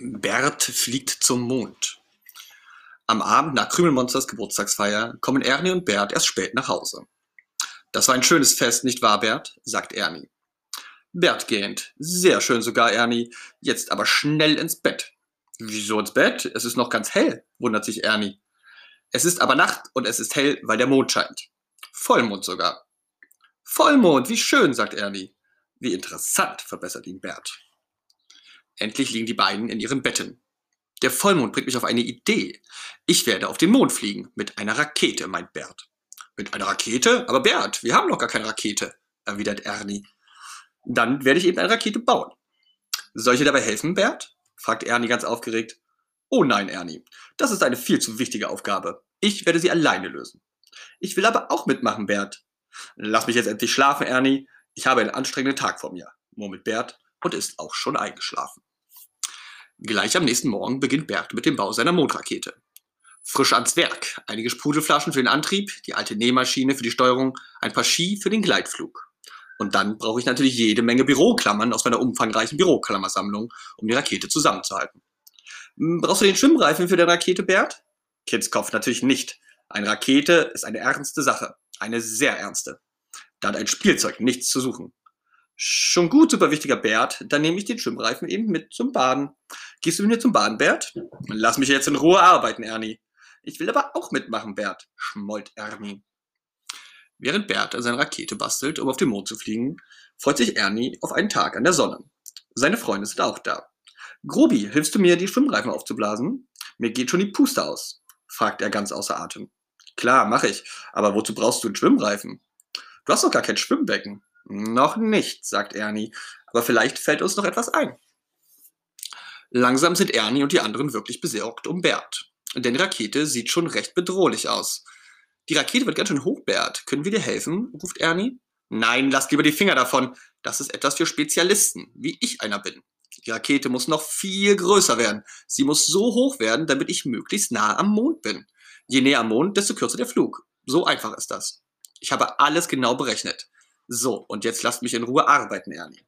Bert fliegt zum Mond. Am Abend nach Krümelmonsters Geburtstagsfeier kommen Ernie und Bert erst spät nach Hause. Das war ein schönes Fest, nicht wahr, Bert? sagt Ernie. Bert gähnt. Sehr schön sogar, Ernie. Jetzt aber schnell ins Bett. Wieso ins Bett? Es ist noch ganz hell, wundert sich Ernie. Es ist aber Nacht und es ist hell, weil der Mond scheint. Vollmond sogar. Vollmond, wie schön, sagt Ernie. Wie interessant, verbessert ihn Bert. Endlich liegen die beiden in ihren Betten. Der Vollmond bringt mich auf eine Idee. Ich werde auf den Mond fliegen. Mit einer Rakete, meint Bert. Mit einer Rakete? Aber Bert, wir haben noch gar keine Rakete, erwidert Ernie. Dann werde ich eben eine Rakete bauen. Soll ich dir dabei helfen, Bert? fragt Ernie ganz aufgeregt. Oh nein, Ernie, das ist eine viel zu wichtige Aufgabe. Ich werde sie alleine lösen. Ich will aber auch mitmachen, Bert. Lass mich jetzt endlich schlafen, Ernie. Ich habe einen anstrengenden Tag vor mir, murmelt Bert und ist auch schon eingeschlafen. Gleich am nächsten Morgen beginnt Bert mit dem Bau seiner Mondrakete. Frisch ans Werk, einige Sprudelflaschen für den Antrieb, die alte Nähmaschine für die Steuerung, ein paar Ski für den Gleitflug. Und dann brauche ich natürlich jede Menge Büroklammern aus meiner umfangreichen Büroklammersammlung, um die Rakete zusammenzuhalten. Hm, brauchst du den Schwimmreifen für deine Rakete, Bert? Kindskopf natürlich nicht. Eine Rakete ist eine ernste Sache. Eine sehr ernste. Da hat ein Spielzeug nichts zu suchen. Schon gut, super wichtiger Bert. Dann nehme ich den Schwimmreifen eben mit zum Baden. Gehst du mit mir zum Baden, Bert? Lass mich jetzt in Ruhe arbeiten, Ernie. Ich will aber auch mitmachen, Bert, schmollt Ernie. Während Bert an seiner Rakete bastelt, um auf den Mond zu fliegen, freut sich Ernie auf einen Tag an der Sonne. Seine Freunde sind auch da. Grobi, hilfst du mir, die Schwimmreifen aufzublasen? Mir geht schon die Puste aus, fragt er ganz außer Atem. Klar, mach ich. Aber wozu brauchst du einen Schwimmreifen? Du hast doch gar kein Schwimmbecken. Noch nicht, sagt Ernie, aber vielleicht fällt uns noch etwas ein. Langsam sind Ernie und die anderen wirklich besorgt um Bert. Denn die Rakete sieht schon recht bedrohlich aus. Die Rakete wird ganz schön hoch, Bert. Können wir dir helfen? ruft Ernie. Nein, lasst lieber die Finger davon. Das ist etwas für Spezialisten, wie ich einer bin. Die Rakete muss noch viel größer werden. Sie muss so hoch werden, damit ich möglichst nah am Mond bin. Je näher am Mond, desto kürzer der Flug. So einfach ist das. Ich habe alles genau berechnet. So, und jetzt lasst mich in Ruhe arbeiten, Ernie.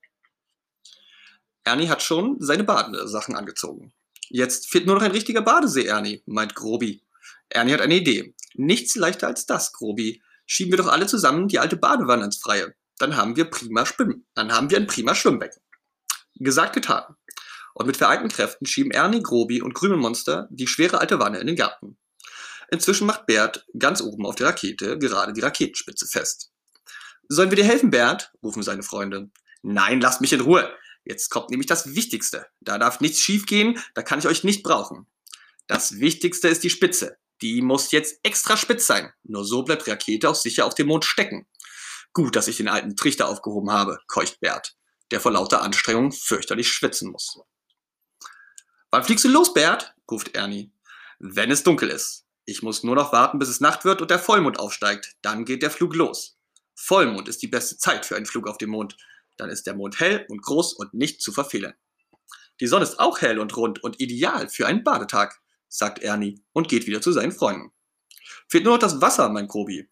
Ernie hat schon seine Badesachen angezogen. Jetzt fehlt nur noch ein richtiger Badesee, Ernie, meint Grobi. Ernie hat eine Idee. Nichts leichter als das, Grobi. Schieben wir doch alle zusammen die alte Badewanne ins Freie. Dann haben wir prima Schwimmen. Dann haben wir ein prima Schwimmbecken. Gesagt, getan. Und mit vereinten Kräften schieben Ernie, Grobi und Krümelmonster die schwere alte Wanne in den Garten. Inzwischen macht Bert ganz oben auf der Rakete gerade die Raketenspitze fest. Sollen wir dir helfen, Bernd? rufen seine Freunde. Nein, lasst mich in Ruhe. Jetzt kommt nämlich das Wichtigste. Da darf nichts schiefgehen, da kann ich euch nicht brauchen. Das Wichtigste ist die Spitze. Die muss jetzt extra spitz sein. Nur so bleibt Rakete auch sicher auf dem Mond stecken. Gut, dass ich den alten Trichter aufgehoben habe, keucht Bert, der vor lauter Anstrengung fürchterlich schwitzen muss. Wann fliegst du los, Bert? ruft Ernie. Wenn es dunkel ist. Ich muss nur noch warten, bis es Nacht wird und der Vollmond aufsteigt. Dann geht der Flug los. Vollmond ist die beste Zeit für einen Flug auf dem Mond. Dann ist der Mond hell und groß und nicht zu verfehlen. Die Sonne ist auch hell und rund und ideal für einen Badetag, sagt Ernie und geht wieder zu seinen Freunden. Fehlt nur noch das Wasser, mein Grobi.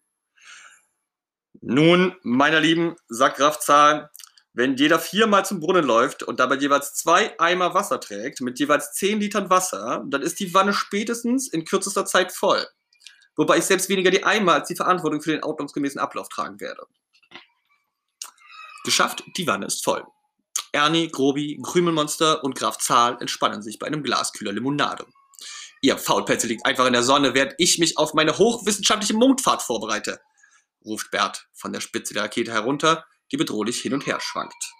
Nun, meiner Lieben, sagt Graf Zahl, wenn jeder viermal zum Brunnen läuft und dabei jeweils zwei Eimer Wasser trägt, mit jeweils zehn Litern Wasser, dann ist die Wanne spätestens in kürzester Zeit voll wobei ich selbst weniger die Eimer als die Verantwortung für den ordnungsgemäßen Ablauf tragen werde. Geschafft, die Wanne ist voll. Ernie, Grobi, Krümelmonster und Graf Zahl entspannen sich bei einem Glas kühler Limonade. Ihr Faulpelze liegt einfach in der Sonne, während ich mich auf meine hochwissenschaftliche Mondfahrt vorbereite, ruft Bert von der Spitze der Rakete herunter, die bedrohlich hin und her schwankt.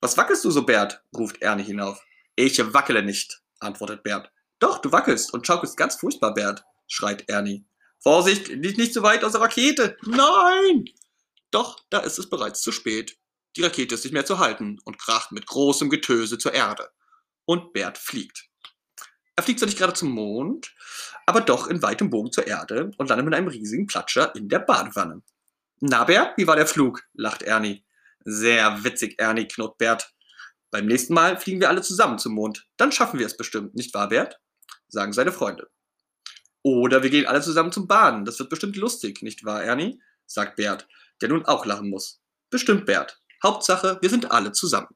Was wackelst du so, Bert? ruft Ernie hinauf. Ich wackele nicht, antwortet Bert. Doch, du wackelst und schaukelst ganz furchtbar, Bert, schreit Ernie. Vorsicht, nicht, nicht zu weit aus der Rakete. Nein! Doch, da ist es bereits zu spät. Die Rakete ist nicht mehr zu halten und kracht mit großem Getöse zur Erde. Und Bert fliegt. Er fliegt zwar nicht gerade zum Mond, aber doch in weitem Bogen zur Erde und landet mit einem riesigen Platscher in der Badewanne. Na, Bert, wie war der Flug? lacht Ernie. Sehr witzig, Ernie, knurrt Bert. Beim nächsten Mal fliegen wir alle zusammen zum Mond. Dann schaffen wir es bestimmt, nicht wahr, Bert? sagen seine Freunde. Oder wir gehen alle zusammen zum Baden. Das wird bestimmt lustig, nicht wahr, Ernie? sagt Bert, der nun auch lachen muss. Bestimmt, Bert. Hauptsache, wir sind alle zusammen.